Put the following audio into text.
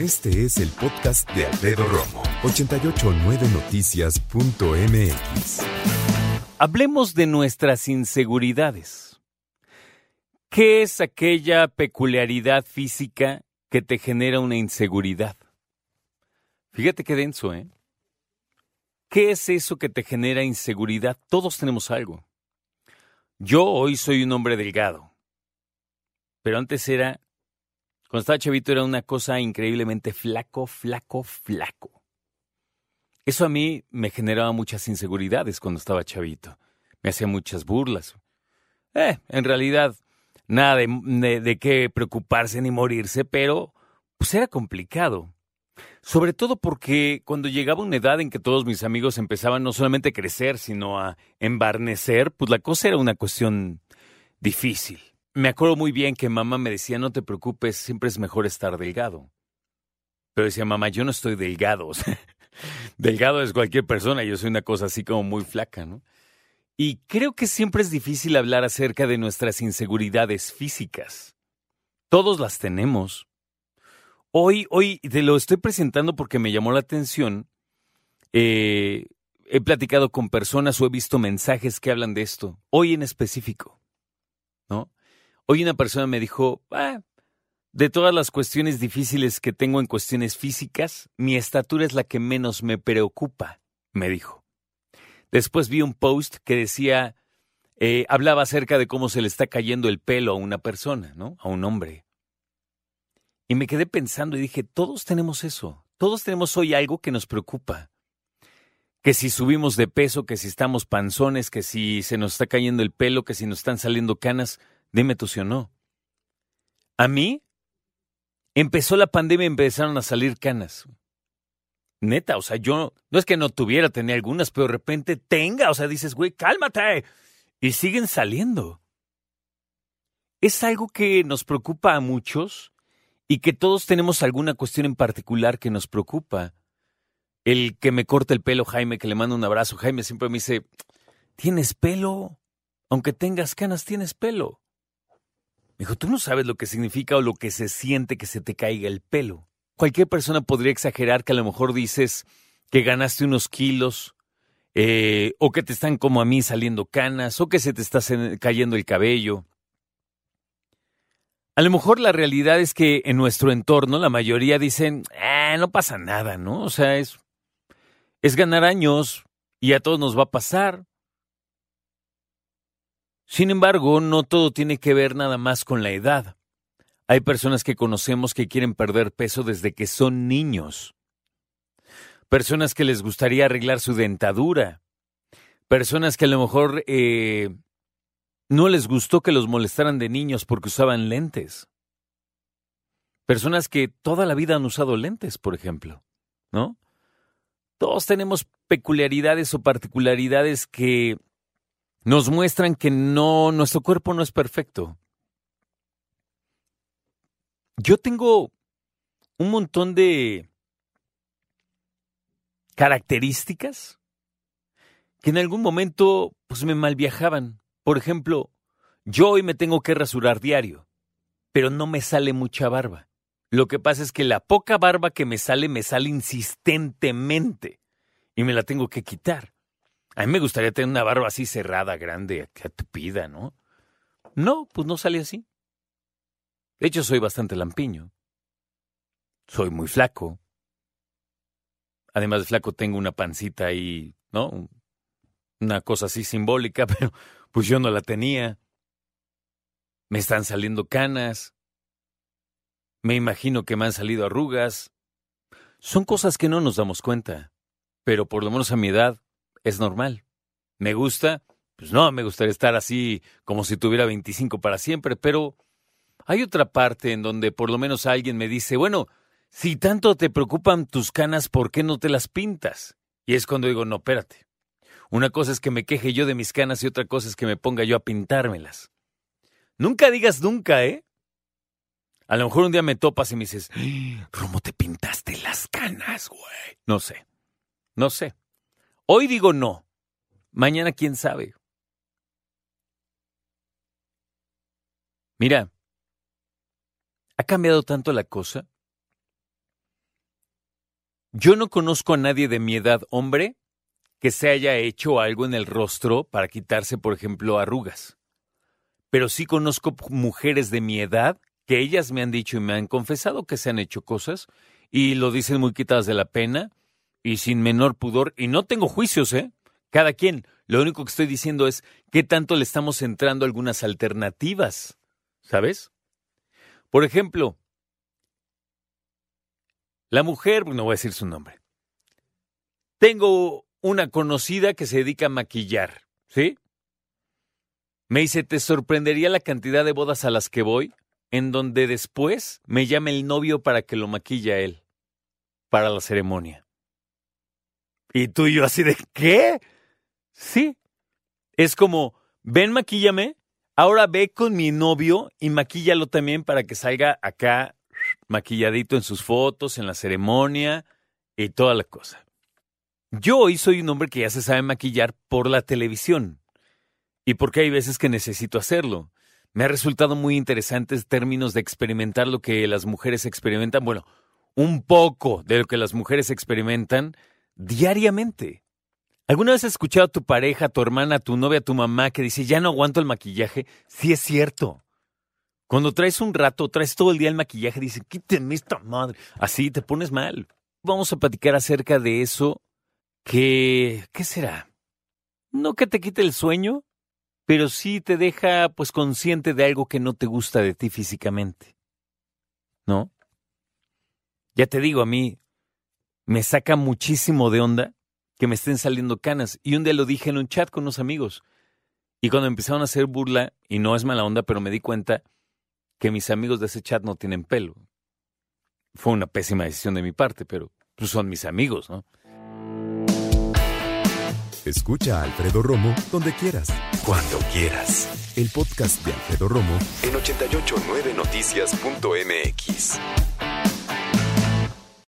Este es el podcast de Alfredo Romo, 889noticias.mx. Hablemos de nuestras inseguridades. ¿Qué es aquella peculiaridad física que te genera una inseguridad? Fíjate qué denso, ¿eh? ¿Qué es eso que te genera inseguridad? Todos tenemos algo. Yo hoy soy un hombre delgado, pero antes era, cuando estaba chavito era una cosa increíblemente flaco, flaco, flaco. Eso a mí me generaba muchas inseguridades cuando estaba chavito. Me hacía muchas burlas. Eh, en realidad, nada de, de qué preocuparse ni morirse, pero pues era complicado. Sobre todo porque cuando llegaba una edad en que todos mis amigos empezaban no solamente a crecer, sino a embarnecer, pues la cosa era una cuestión difícil. Me acuerdo muy bien que mamá me decía, no te preocupes, siempre es mejor estar delgado. Pero decía, mamá, yo no estoy delgado. delgado es cualquier persona, yo soy una cosa así como muy flaca, ¿no? Y creo que siempre es difícil hablar acerca de nuestras inseguridades físicas. Todos las tenemos. Hoy, hoy te lo estoy presentando porque me llamó la atención. Eh, he platicado con personas o he visto mensajes que hablan de esto. Hoy en específico, ¿no? Hoy una persona me dijo, ah, de todas las cuestiones difíciles que tengo en cuestiones físicas, mi estatura es la que menos me preocupa, me dijo. Después vi un post que decía, eh, hablaba acerca de cómo se le está cayendo el pelo a una persona, ¿no? A un hombre. Y me quedé pensando y dije, todos tenemos eso, todos tenemos hoy algo que nos preocupa. Que si subimos de peso, que si estamos panzones, que si se nos está cayendo el pelo, que si nos están saliendo canas, dime tú si o no. A mí, empezó la pandemia y empezaron a salir canas. Neta, o sea, yo no es que no tuviera, tenía algunas, pero de repente tenga, o sea, dices, güey, cálmate. Y siguen saliendo. Es algo que nos preocupa a muchos y que todos tenemos alguna cuestión en particular que nos preocupa. El que me corta el pelo, Jaime, que le mando un abrazo. Jaime siempre me dice, ¿tienes pelo? Aunque tengas canas, tienes pelo. Me dijo, tú no sabes lo que significa o lo que se siente que se te caiga el pelo. Cualquier persona podría exagerar que a lo mejor dices que ganaste unos kilos, eh, o que te están como a mí saliendo canas, o que se te está cayendo el cabello. A lo mejor la realidad es que en nuestro entorno la mayoría dicen, ah, no pasa nada, ¿no? O sea, es, es ganar años y a todos nos va a pasar. Sin embargo, no todo tiene que ver nada más con la edad. Hay personas que conocemos que quieren perder peso desde que son niños. Personas que les gustaría arreglar su dentadura. Personas que a lo mejor eh, no les gustó que los molestaran de niños porque usaban lentes. Personas que toda la vida han usado lentes, por ejemplo, ¿no? Todos tenemos peculiaridades o particularidades que nos muestran que no, nuestro cuerpo no es perfecto. Yo tengo un montón de características que en algún momento pues me malviajaban. Por ejemplo, yo hoy me tengo que rasurar diario, pero no me sale mucha barba. Lo que pasa es que la poca barba que me sale me sale insistentemente y me la tengo que quitar. A mí me gustaría tener una barba así cerrada, grande, tupida, ¿no? No, pues no sale así. De hecho, soy bastante lampiño. Soy muy flaco. Además de flaco, tengo una pancita ahí, ¿no? Una cosa así simbólica, pero pues yo no la tenía. Me están saliendo canas. Me imagino que me han salido arrugas. Son cosas que no nos damos cuenta, pero por lo menos a mi edad es normal. ¿Me gusta? Pues no, me gustaría estar así como si tuviera 25 para siempre, pero hay otra parte en donde por lo menos alguien me dice, bueno, si tanto te preocupan tus canas, ¿por qué no te las pintas? Y es cuando digo, no, espérate. Una cosa es que me queje yo de mis canas y otra cosa es que me ponga yo a pintármelas. Nunca digas nunca, ¿eh? A lo mejor un día me topas y me dices, ¿cómo te pintaste las canas, güey? No sé. No sé. Hoy digo no. Mañana quién sabe. Mira, ha cambiado tanto la cosa Yo no conozco a nadie de mi edad, hombre, que se haya hecho algo en el rostro para quitarse, por ejemplo, arrugas. Pero sí conozco mujeres de mi edad que ellas me han dicho y me han confesado que se han hecho cosas y lo dicen muy quitadas de la pena y sin menor pudor. Y no tengo juicios, ¿eh? Cada quien. Lo único que estoy diciendo es qué tanto le estamos entrando algunas alternativas, ¿sabes? Por ejemplo, la mujer, no voy a decir su nombre. Tengo una conocida que se dedica a maquillar, ¿sí? Me dice, ¿te sorprendería la cantidad de bodas a las que voy? En donde después me llame el novio para que lo maquilla él, para la ceremonia. Y tú y yo así de, ¿qué? Sí. Es como, ven, maquíllame, ahora ve con mi novio y maquíllalo también para que salga acá maquilladito en sus fotos, en la ceremonia y toda la cosa. Yo hoy soy un hombre que ya se sabe maquillar por la televisión y porque hay veces que necesito hacerlo. Me ha resultado muy interesante en términos de experimentar lo que las mujeres experimentan, bueno, un poco de lo que las mujeres experimentan diariamente. ¿Alguna vez has escuchado a tu pareja, a tu hermana, a tu novia, a tu mamá que dice, ya no aguanto el maquillaje? Sí es cierto. Cuando traes un rato, traes todo el día el maquillaje, dicen, quíteme esta madre. Así te pones mal. Vamos a platicar acerca de eso que... ¿Qué será? No que te quite el sueño, pero sí te deja pues consciente de algo que no te gusta de ti físicamente. ¿No? Ya te digo, a mí me saca muchísimo de onda que me estén saliendo canas. Y un día lo dije en un chat con unos amigos. Y cuando empezaron a hacer burla, y no es mala onda, pero me di cuenta que mis amigos de ese chat no tienen pelo. Fue una pésima decisión de mi parte, pero pues, son mis amigos, ¿no? Escucha a Alfredo Romo donde quieras. Cuando quieras. El podcast de Alfredo Romo en 889noticias.mx.